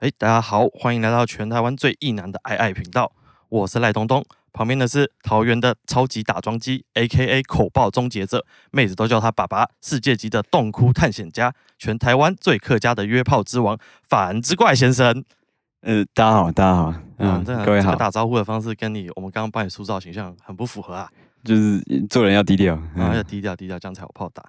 哎，大家好，欢迎来到全台湾最意男的爱爱频道，我是赖东东，旁边的是桃园的超级打桩机，A.K.A 口爆终结者，妹子都叫他爸爸，世界级的洞窟探险家，全台湾最客家的约炮之王，反之怪先生。呃，大家好，大家好，嗯，这各位好这个，打招呼的方式跟你我们刚刚帮你塑造形象很不符合啊，就是做人要低调，然后要嗯，低调低调，这样才有炮打。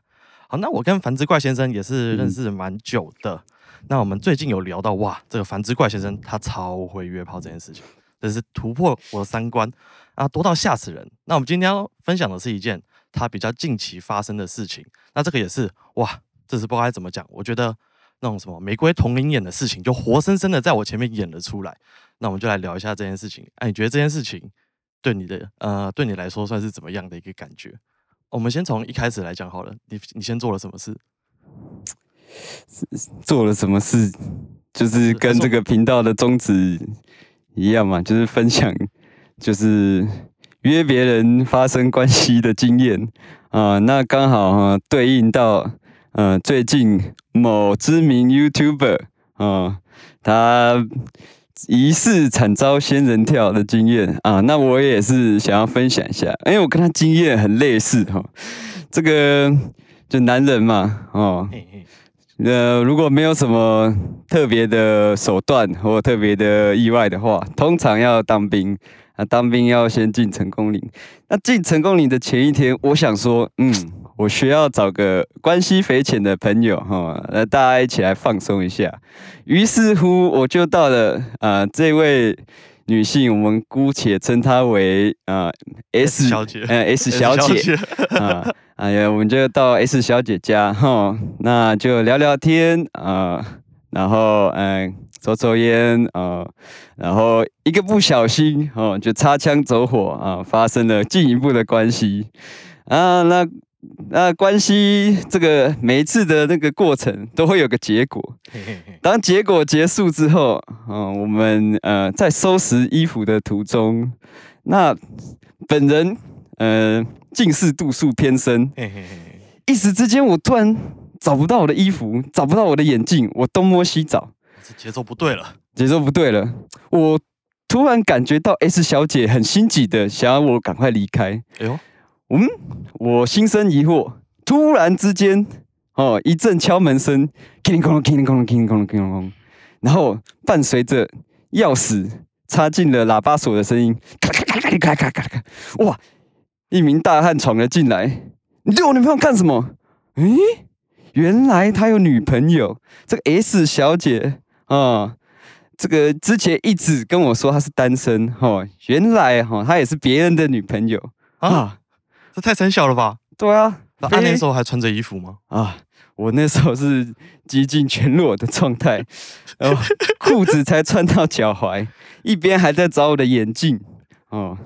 好，那我跟繁殖怪先生也是认识蛮久的。那我们最近有聊到，哇，这个繁殖怪先生他超会约炮这件事情，真是突破我的三观啊，多到吓死人。那我们今天要分享的是一件他比较近期发生的事情。那这个也是哇，这是不知道该怎么讲，我觉得那种什么玫瑰同龄眼的事情，就活生生的在我前面演了出来。那我们就来聊一下这件事情。哎、你觉得这件事情对你的呃，对你来说算是怎么样的一个感觉？我们先从一开始来讲好了，你你先做了什么事？做了什么事，就是跟这个频道的宗旨一样嘛，就是分享，就是约别人发生关系的经验啊、那刚好哈、对应到呃最近某知名 YouTuber 啊、他疑似惨遭仙人跳的经验啊，那我也是想要分享一下，因为我跟他经验很类似哈、这个就男人嘛，哦，嘿嘿，呃，如果没有什么特别的手段或特别的意外的话，通常要当兵啊，当兵要先进成功岭。那进成功岭的前一天，我想说，嗯，我需要找个关系匪浅的朋友哈，那大家一起来放松一下。于是乎，我就到了啊、这位女性，我们姑且称她为啊、S 小姐呃 S 小姐。啊，哎呀，我们就到 S 小姐家哈，那就聊聊天啊，然后嗯，抽抽烟啊，然后一个不小心哦，就擦枪走火啊，发生了进一步的关系啊，那那关系这个每一次的那个过程都会有个结果，当结果结束之后，嗯、我们呃在收拾衣服的途中，那本人呃近视度数偏深，一时之间我突然找不到我的衣服，找不到我的眼镜，我东摸西找，这节奏不对了。节奏不对了，我突然感觉到 S 小姐很心急的想要我赶快离开，哎呦，嗯我心生疑惑突然之间哦一阵敲门声叮叮咣啷叮叮咣啷叮叮咣啷然后伴随着钥匙插进了喇叭锁的声音咔咔咔咔咔咔咔咔哇一名大汉闯了进来你对我女朋友干什么？诶原来他有女朋友这个 s 小姐啊这个之前一直跟我说她是单身哦原来哈她也是别人的女朋友啊这太胆小了吧？对啊，那他那时候还穿着衣服吗？啊，我那时候是几近全裸的状态，然 后裤子才穿到脚踝，一边还在找我的眼镜哦。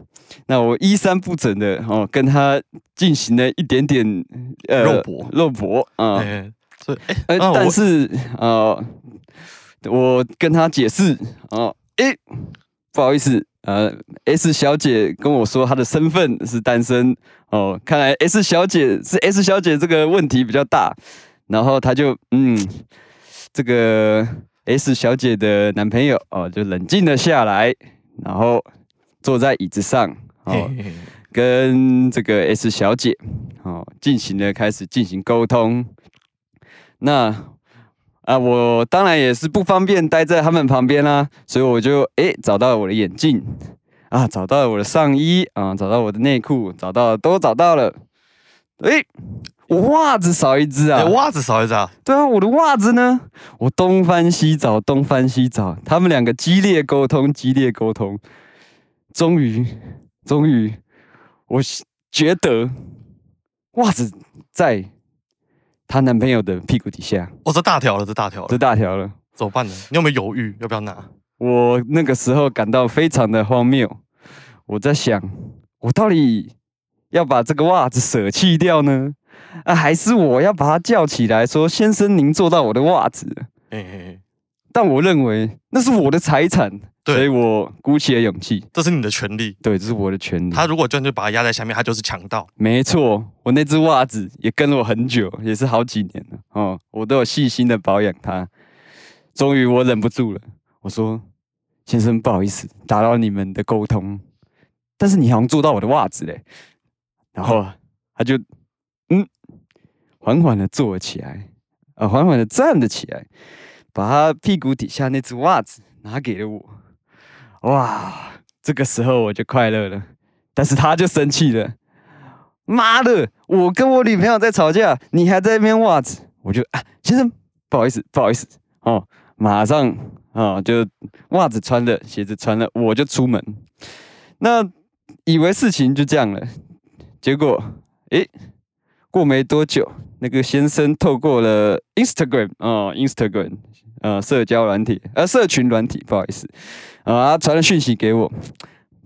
那我衣衫不整的哦，跟他进行了一点点呃肉搏肉搏啊，哎，所以哎，呃，但是呃，我跟他解释哦，诶，不好意思，呃，S 小姐跟我说她的身份是单身哦，看来 S 小姐是 S 小姐这个问题比较大，然后她就嗯，这个 S 小姐的男朋友哦就冷静了下来，然后坐在椅子上哦，跟这个 S 小姐哦进行了开始进行沟通。那啊，我当然也是不方便待在他们旁边啦、所以我就诶找到了我的眼镜啊，找到了我的上衣啊，找到我的内裤，找到了都找到了。诶，我袜子少一只啊！哎，袜子少一只啊！对啊，我的袜子呢？我东翻西找，东翻西找，他们两个激烈沟通，激烈沟通，终于，终于，我觉得袜子在她男朋友的屁股底下，哦，这大条了，这大条了这，大条了。怎么办呢？你有没有犹豫要不要拿？我那个时候感到非常的荒谬，我在想，我到底要把这个袜子舍弃掉呢，啊，还是我要把它叫起来说：“先生，您做到我的袜子了。”嘿嘿嘿，但我认为那是我的财产，所以我鼓起了勇气。这是你的权利。对，这是我的权利。他如果真的把他压在下面，他就是强盗。没错，我那只袜子也跟了我很久，也是好几年了哦，我都有细心的保养它。终于我忍不住了，我说：“先生，不好意思，打扰你们的沟通，但是你好像做到我的袜子嘞。”然后他就嗯，缓缓的坐了起来，啊，缓缓的站了起来，把他屁股底下那只袜子拿给了我。哇，这个时候我就快乐了，但是他就生气了。妈的，我跟我女朋友在吵架，你还在那边袜子，我就啊，先生，不好意思，不好意思，哦，马上啊，就袜子穿了，鞋子穿了，我就出门。那以为事情就这样了，结果，诶，过没多久，那个先生透过了 Instagram 啊，Instagram，呃，社交软体，呃，社群软体，不好意思，啊，传了讯息给我，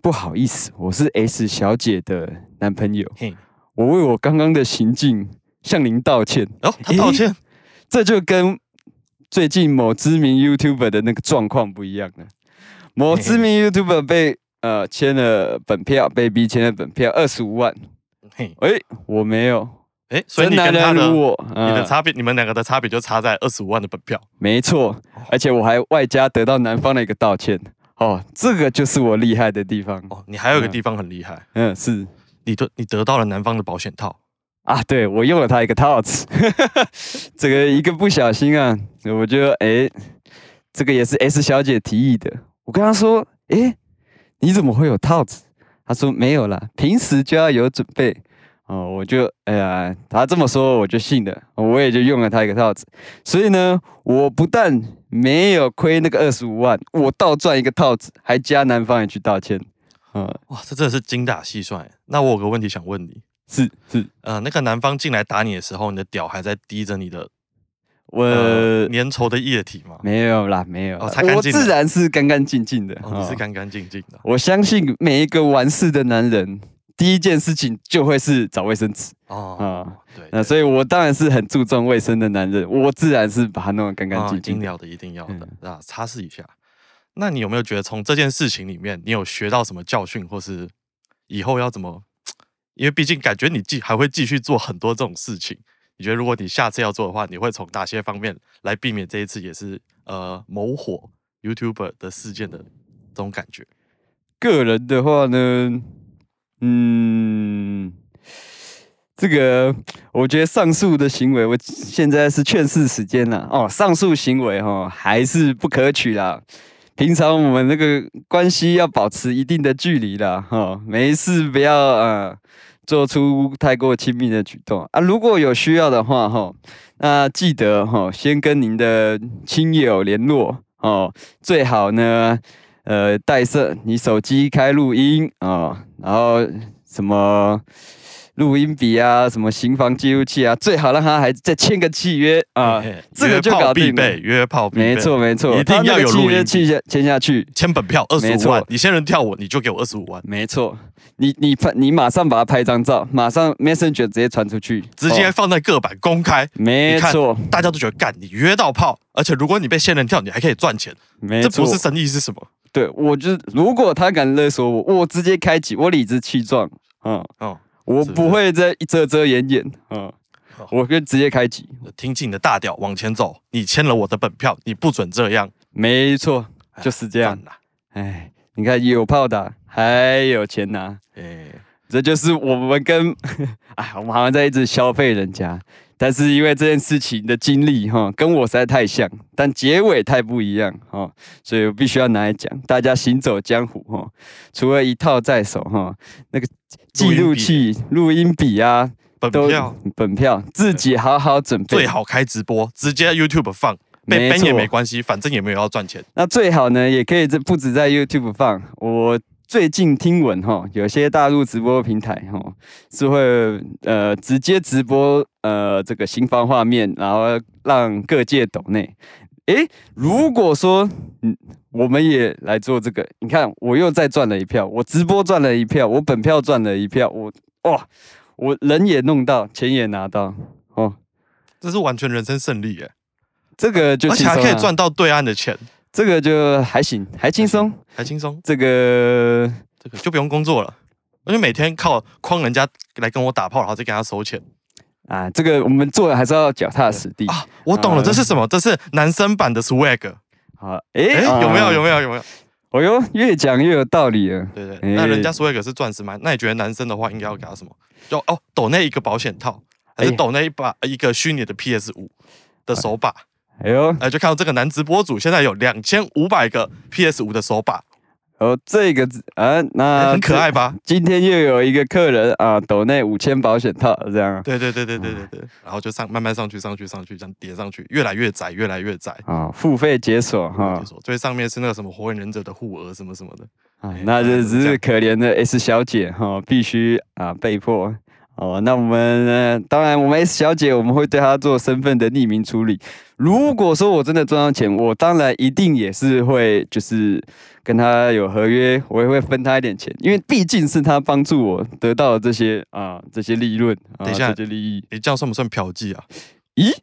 不好意思，我是 S 小姐的男朋友。嘿，我为我刚刚的行径向您道歉。哦，他道歉，这就跟最近某知名 YouTuber 的那个状况不一样了。某知名 YouTuber 被呃签了本票，被逼签了本票二十五万。嘿，诶，我没有，哎，所以男你跟他的你的嗯差别，你们两个的差别就差在二十五万的本票。没错，而且我还外加得到男方的一个道歉。哦，这个就是我厉害的地方。哦，你还有一个地方很厉害，嗯，是你得你得到了男方的保险套。啊，对我用了他一个套子，这个一个不小心啊，我就哎，这个也是 S 小姐提议的。我跟她说，哎，你怎么会有套子？她说没有啦，平时就要有准备。哦，我就哎呀，他这么说我就信了，我也就用了他一个套子。所以呢，我不但没有亏那个二十五万，我倒赚一个套子，还加男方也去道歉。嗯，哇，这真的是精打细算。那我有个问题想问你，是是，呃，那个男方进来打你的时候，你的屌还在滴着你的我、呃粘稠的液体吗？没有啦，没有擦干我净了自然是干干净净的。哦，你是哦干干净净的我相信每一个完事的男人，第一件事情就会是找卫生纸。哦啊。对，那所以我当然是很注重卫生的男人，我自然是把它弄得干干啊，净净的。一定要的，一定要的嗯啊，擦拭一下。那你有没有觉得从这件事情里面，你有学到什么教训，或是以后要怎么？因为毕竟感觉你继还会继续做很多这种事情。你觉得如果你下次要做的话，你会从哪些方面来避免这一次也是呃某火 YouTuber 的事件的这种感觉？个人的话呢，嗯，这个我觉得上述的行为，我现在是劝世时间了哦。上述行为哈、哦、还是不可取啦。平常我们那个关系要保持一定的距离啦，哈、哦，没事不要呃做出太过亲密的举动啊。如果有需要的话，哈、那记得哈、先跟您的亲友联络哦，最好呢。呃，带上你手机开录音啊、然后什么录音笔啊，什么行房记录器啊，最好让他还再签个契约啊，这个就搞定了。必备，约炮必备，没错没错，一定要有录音约签下签下去，签本票二十五万，你仙人跳我，你就给我二十五万，没错，你你拍你马上把它拍张照，马上 Messenger 直接传出去，直接哦放在各版公开，没错。大家都觉得干你约到炮，而且如果你被仙人跳，你还可以赚钱，没错，这不是生意是什么？对我就是如果他敢勒索我，我直接开启，我理直气壮，嗯。哦，我不会再遮遮掩掩，嗯好，我就直接开启，听进你的大屌往前走，你签了我的本票，你不准这样，没错，哎就是这样哎，你看有炮打，还有钱拿，哎，这就是我们跟，哎，我们好像在一直消费人家，但是因为这件事情的经历哈，跟我实在太像，但结尾太不一样哈，所以我必须要拿来讲。大家行走江湖哈，除了一套在手哈，那个记录器、录音笔啊，都本票本票自己好好准备，最好开直播，直接 YouTube 放，被没 ban 也没关系，反正也没有要赚钱。那最好呢，也可以这不止在 YouTube 放。我最近听闻哈，有些大陆直播平台哈是会呃直接直播呃这个新方画面，然后让各界抖内。诶，如果说嗯我们也来做这个，你看我又再赚了一票，我直播赚了一票，我本票赚了一票，我哇，我人也弄到，钱也拿到哦，这是完全人生胜利耶，这个就而且还可以赚到对岸的钱，这个就还行，还轻松。还轻松，这个这个就不用工作了。我就每天靠诓人家来跟我打炮，然后再给他收钱啊，这个我们做的还是要脚踏实地啊！我懂了，啊这是什么？这是男生版的 swag，好，哎、哎，有没有？有没没有？有没有？哦哟，越讲越有道理了。对对，哎那人家 swag 是钻石吗？那你觉得男生的话应该要给他什么？就哦，抖那一个保险套，还是哎抖那一把一个虚拟的 PS 五的手把？哎呦，哎，就看到这个男直播主现在有两千五百个 PS 五的手把，哦，这个字啊，哎那很可爱吧？今天又有一个客人啊，抖内五千保险套这样对对对对对对对，然后就上慢慢上去上去上去，这样叠上去，越来越窄，越来越窄。啊，付费解锁哈解，锁最上面是那个什么火影忍者的护额什么什么的，啊哎，那这只是可怜的 S 小姐哈，必须啊被迫哦。那我们呢？当然，我们 S 小姐我们会对她做身份的匿名处理。如果说我真的赚到钱，我当然一定也是会就是跟她有合约，我也会分她一点钱，因为毕竟是她帮助我得到的这些啊这些利润啊等一下这些利益。你这样算不算嫖妓啊？咦？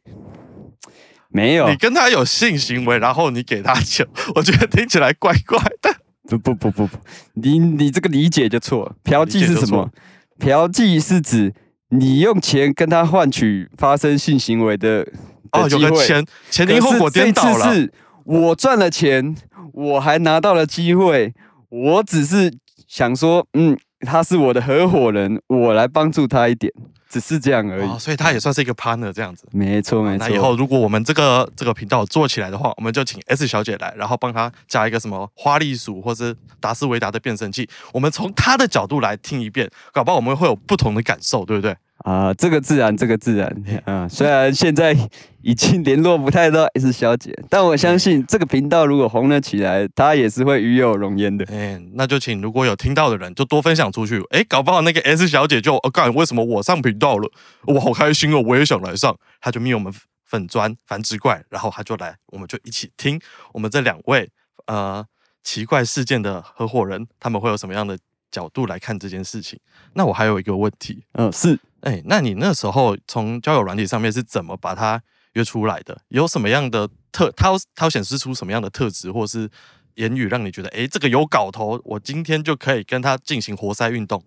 没有你，跟她有性行为，然后你给她钱，我觉得听起来怪怪的。不不不不不，你你这个理解就错了。嫖妓是什么？嫖妓是指你用钱跟他换取发生性行为的的哦，有机会个前前因后果颠倒了。我赚了钱，我还拿到了机会，我只是想说，嗯，他是我的合伙人，我来帮助他一点，只是这样而已。哦，所以他也算是一个 partner 这样子。没错没错。那以后如果我们这个这个频道做起来的话，我们就请 S 小姐来，然后帮她加一个什么花栗鼠或是达斯维达的变声器，我们从她的角度来听一遍，搞不好我们会有不同的感受，对不对？啊，这个自然，这个自然，啊，虽然现在已经联络不太到 S 小姐，但我相信这个频道如果红了起来，她也是会与有荣焉的。哎，那就请如果有听到的人就多分享出去，哎，搞不好那个 S 小姐就，哦，干，为什么我上频道了？我好开心哦，我也想来上，她就密我们粉砖繁殖怪，然后她就来，我们就一起听我们这两位呃奇怪事件的合伙人，他们会有什么样的角度来看这件事情？那我还有一个问题，嗯，是哎，那你那时候从交友软体上面是怎么把它约出来的？有什么样的特，它有它显示出什么样的特质，或是言语让你觉得，哎，这个有搞头，我今天就可以跟他进行活塞运动？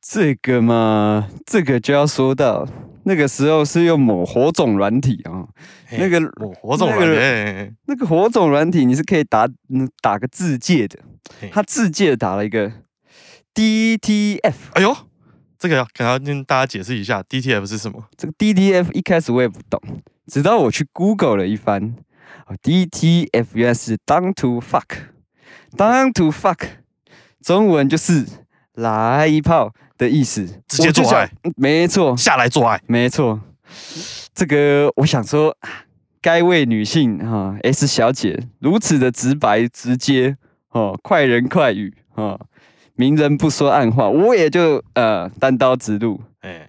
这个嘛，这个就要说到那个时候是用某火种软体啊、嘿那个我火种那个软件，那个火种软体你是可以打嗯打个字界的，他字界打了一个 DTF，哎呦，这个要可能要跟大家解释一下，DTF 是什么？这个 DTF 一开始我也不懂，直到我去 Google 了一番，哦，DTF 原来是 down to fuck，down to fuck，中文就是来一炮的意思，直接做爱，嗯没错，下来做爱，没错，这个我想说，该位女性哈、S 小姐如此的直白直接哦，快人快语哦，明人不说暗话，我也就呃单刀直入哎，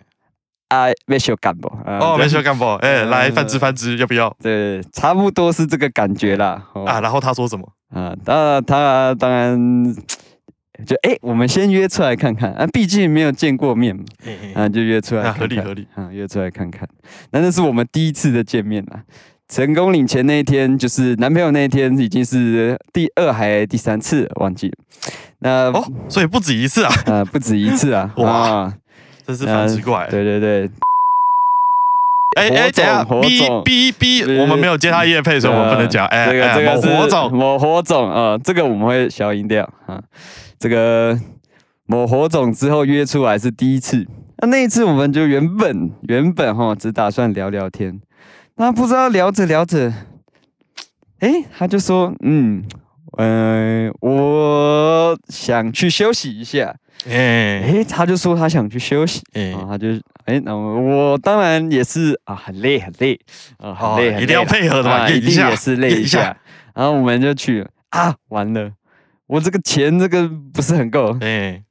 啊，没修干不？啊哦，这没事干不？哎，来呃繁殖繁殖，要不要？对，差不多是这个感觉啦。哦、啊，然后他说什么？啊，当然，他当然就哎、我们先约出来看看啊，毕竟没有见过面嘛，啊，就约出来啊看看，合理合理啊，约出来看看。那那是我们第一次的见面啦。成功领钱那一天，就是男朋友那一天，已经是第二还第三次，忘记了。那哦，所以不止一次啊，呃，不止一次啊，哇啊，真是很奇怪。对对对，哎哎，火等一下，种火哔种哔哔，对我们没有接他叶配，所以我们不能讲。哎，这个这个是火种，某火种啊，这个我们会消音掉啊。这个某火种之后约出来是第一次，那那一次我们就原本原本哈只打算聊聊天，那不知道聊着聊着，哎，他就说嗯。嗯、我想去休息一下。哎哎，他就说他想去休息，哎啊，他就哎，那我我当然也是啊，很累很累啊，哦很累，一定要配合的嘛啊一定也是累一下一下。然后我们就去了啊，完了，我这个钱这个不是很够，哎，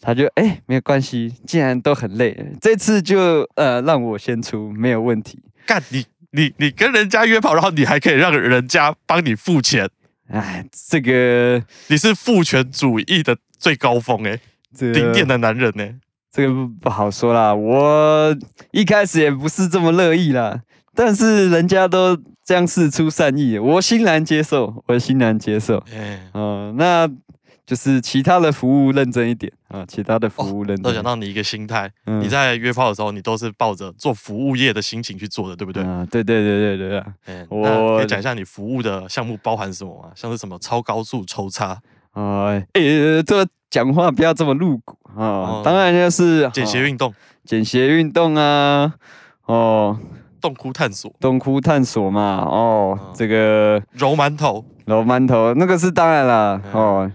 他就哎没有关系，既然都很累，这次就呃让我先出，没有问题。干你你你跟人家约炮，然后你还可以让人家帮你付钱，哎，这个你是父权主义的最高峰哎，这顶点的男人呢。这个不不好说啦，我一开始也不是这么乐意啦，但是人家都这样事出善意，我欣然接受，我欣然接受。哎，嗯、那就是其他的服务认真一点啊，其他的服务认真都。讲到你一个心态，嗯你在约炮的时候，你都是抱着做服务业的心情去做的，对不对？啊，对对对对对啊！哎，我那可以讲一下你服务的项目包含什么吗？像是什么超高速抽插、啊，诶，这个讲话不要这么露骨啊哦。当然就是间歇啊运动、简谐运动啊，哦，洞窟探索、洞窟探索嘛，哦嗯，这个揉馒头、揉馒头那个是当然啦，嗯哦。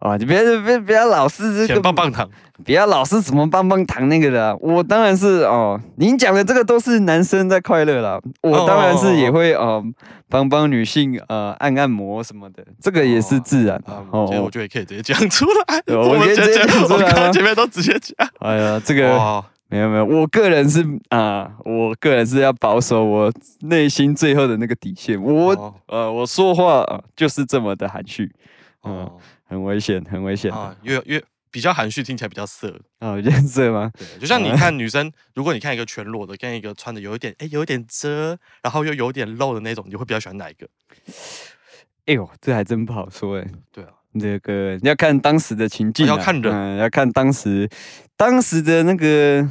哦，你别别不要老是这个棒棒糖。不要老是什么棒棒糖那个的啊、我当然是哦，您讲的这个都是男生在快乐啦，我当然是也会哦帮帮女性呃按按摩什么的，这个也是自然啊的，，其实我哦。觉得可以直接讲出来。对 我们可以直接讲出来前面都直接讲。哎呀，这个哇，没有没有，我个人是啊，我个人是要保守我内心最后的那个底线，我哦呃我说话啊就是这么的含蓄，嗯，哦很危险，很危险啊，啊，越越比较含蓄，听起来比较色啊。有颜色吗？对，就像你 看女生，如果你看一个全裸的，跟一个穿的有一点哎有一点遮，然后又有点露的那种，你会比较喜欢哪一个？哎呦，这还真不好说哎。对啊，这个你要看当时的情境啊、要看人嗯，要看当时当时的那个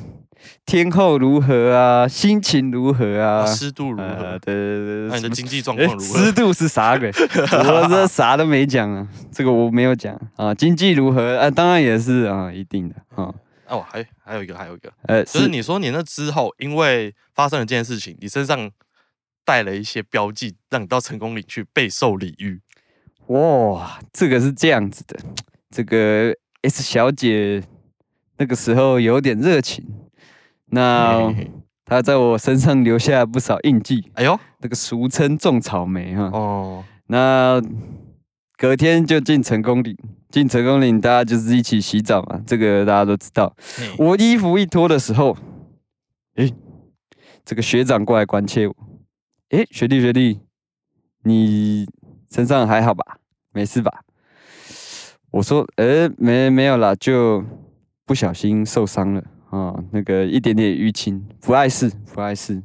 天候如何啊，心情如何啊啊，湿度如呃何？对对对那你的经济状况如何？湿度是啥鬼？我这啥都没讲啊，这个我没有讲啊。经济如何啊？当然也是啊，一定的啊。哦，还还有一个，还有一个，呃，就是你说你那之后，因为发生了这件事情，你身上带了一些标记，让你到成功岭去备受礼遇。哇，这个是这样子的，这个 S 小姐那个时候有点热情，那嘿嘿嘿她在我身上留下不少印记，哎呦，这个俗称种草莓哈。哦，那隔天就进成功岭，进成功岭大家就是一起洗澡嘛，这个大家都知道。我衣服一脱的时候，诶，这个学长过来关切我，诶，学弟学弟，你身上还好吧？没事吧？我说，呃，没没有啦，就不小心受伤了啊、那个一点点淤青，不碍事，不碍事。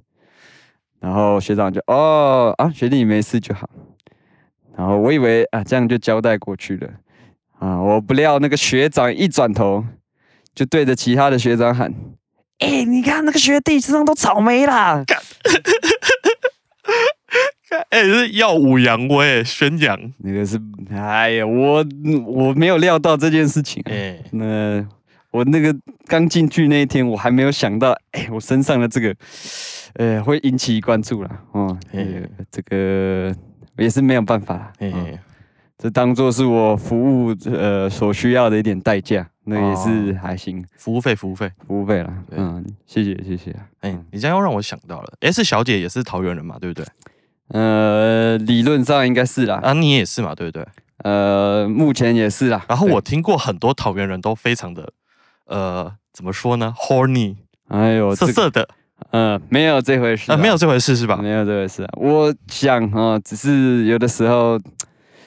然后学长就，哦啊，学弟你没事就好。然后我以为啊，这样就交代过去了啊，我不料那个学长一转头，就对着其他的学长喊：“哎、你看那个学弟身上都草莓啦哎，是耀武扬威，宣扬！”那个是，哎呀，我我没有料到这件事情、啊。哎，那我那个刚进去那一天，我还没有想到，哎、我身上的这个，呃，会引起关注啦。哦，嘿呃这个也是没有办法啦。嘿嗯嘿，这当做是我服务呃所需要的一点代价，那也是哦还行，服务费，服务费。服务费啦。嗯，谢谢谢谢。哎，你这样又让我想到了，S 小姐也是桃园人嘛，对不对？呃，理论上应该是啦，啊，你也是嘛，对不对？呃，目前也是啦。然后我听过很多桃园人都非常的，呃，怎么说呢？horny，哎呦，这个色色的，呃，没有这回事没有这回事是吧？没有这回事啊。我想啊、只是有的时候，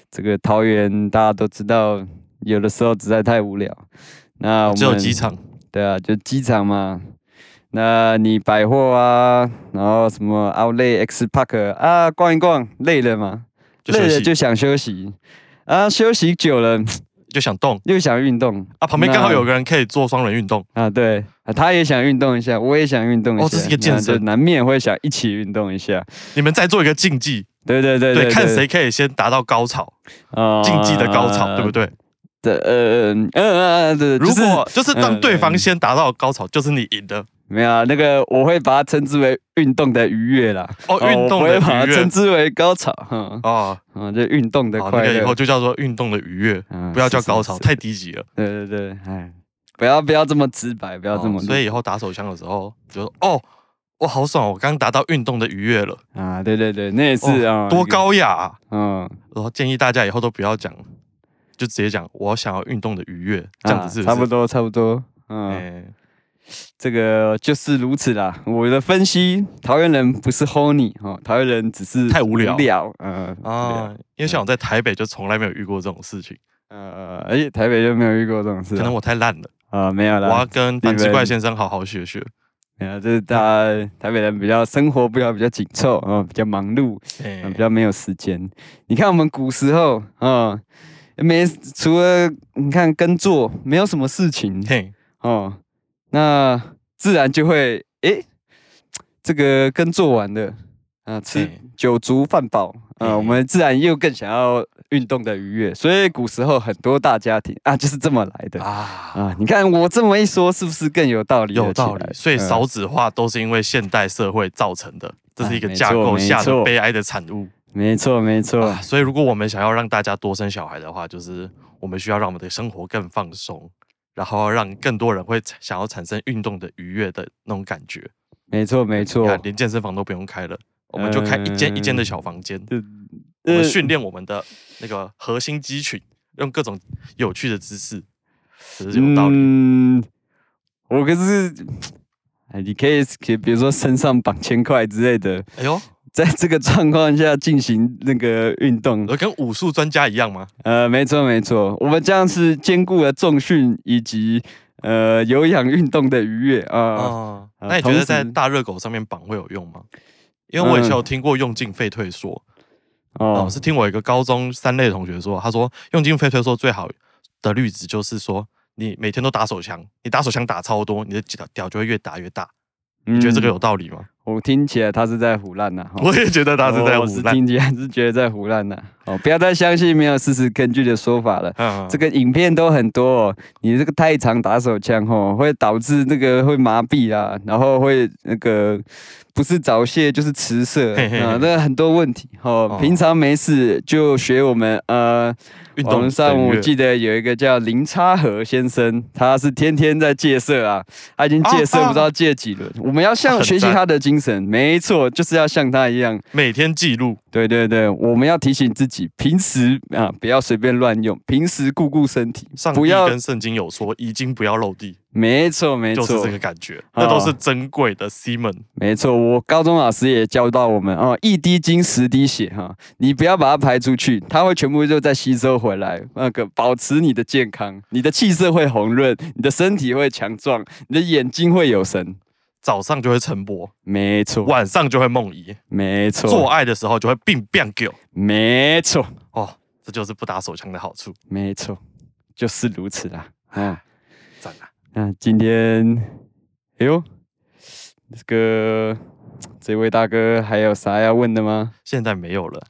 这个桃园大家都知道，有的时候实在太无聊。那我们只有机场，对啊，就机场嘛。那你百货啊，然后什么 Outlet X Park 啊，逛一逛，累了嘛，累了就想休息啊，休息久了就想动又想运动啊。旁边刚好有个人可以做双人运动，啊，对啊，他也想运动一下，我也想运动一下，哦这是一个健身难免会想一起运动一下。你们再做一个竞技，对对对对，看谁可以先达到高潮，啊竞技的高潮，对不？对？对，呃嗯嗯对，如果就是让嗯对方嗯先达到高潮，就是你赢的没有啊那个，我会把它称之为运动的愉悦啦。哦，运我动的不会把它愉悦。称之为高潮，哈，哦，啊，就运动的，那快乐。个以后。就叫做运动的愉悦，嗯不要叫高潮，是太低级了。对对对，哎，不要不要这么直白，不要这么哦，所以以后打手枪的时候，就说哦，我好爽，我刚达到运动的愉悦了，啊，对对对，那也是啊，多，高雅啊！嗯，然后建议大家以后都不要讲，就直接讲我想要运动的愉悦，这样子差不多差不多，嗯，哎，这个就是如此啦。我的分析，桃园人不是 honey 哦，桃园人只是太无聊无聊，嗯啊，啊，因为像我在台北就从来没有遇过这种事情，呃，而且台北就没有遇过这种事啊，可能我太烂了，啊没有啦我要，跟繁殖怪先生好好学学。没有，就是大家台北人比较生活比较比较紧凑啊，比较忙碌，哎嗯，比较没有时间。你看我们古时候啊，没除了你看耕作，没有什么事情嘿，哦，那自然就会诶，这个跟做完了啊，吃酒足饭饱啊，嘿我们自然又更想要运动的愉悦，所以古时候很多大家庭啊就是这么来的。啊。啊，你看我这么一说，是不是更有道理有道理。所以嗯。少子化都是因为现代社会造成的，这是一个架构下的悲哀的产物。没错没错。啊，，所以如果我们想要让大家多生小孩的话，就是我们需要让我们的生活更放松，然后让更多人会产想要产生运动的愉悦的那种感觉。没错没你错看，，连健身房都不用开了，我们就开一间一间的嗯小房间，呃我们训练我们的那个核心肌群，用各种有趣的姿势，这是有道理。嗯，我可是，哎，你可以可以，比如说身上绑千块之类的，哎呦，在这个状况下进行那个运动。我跟武术专家一样吗？呃，没错没错，我们这样是兼顾了重训以及呃有氧运动的愉悦啊。那你觉得在大热狗上面绑会有用吗？因为我以前嗯有听过用进废退说，哦哦，是听我一个高中三类同学说，他说用进废退说最好的例子就是说，你每天都打手枪，你打手枪打超多，你的屌屌就会越打越大。你觉得这个有嗯道理吗？我听起来他是在胡乱呐。哈我也觉得他是在胡乱。是听起来是觉得在胡乱呐。哦，不要再相信没有事实根据的说法了。嗯这个影片都很多、哦，你这个太长打手枪哦，会导致那个会麻痹啊，然后会那个不是早泄就是迟射啊，那很多问题哦哦。平常没事就学我们呃，运动上我记得有一个叫林差和先生，他是天天在戒色啊，他已经戒色啊不知道戒几轮。我们要像学习他的精神，没错，就是要像他一样。每天记录，对对对，我们要提醒自己，平时啊不要随便乱用，平时顾顾身体，上帝跟圣经有说，已经不要漏地，没错没错，就是这个感觉，那都哦是珍贵的 semen。没错。我高中老师也教到我们哦，一滴精十滴血哈，你不要把它排出去，它会全部就再吸收回来，那个保持你的健康，你的气色会红润，你的身体会强壮，你的眼睛会有神。早上就会晨勃，没错，晚上就会梦遗，没错做错，爱的时候就会病变狗。没错，哦，这就是不打手枪的好处，没错，就是如此啦。啊，赞啊！那今天，哎呦，这个这位大哥还有啥要问的吗？现在没有了。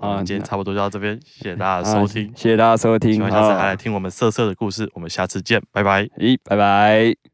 啊啊，今天差不多就到这边，谢谢大家啊收听。谢谢大家收听，希望下次还来啊听我们色色的故事。我们下次见，拜拜。咦，拜拜。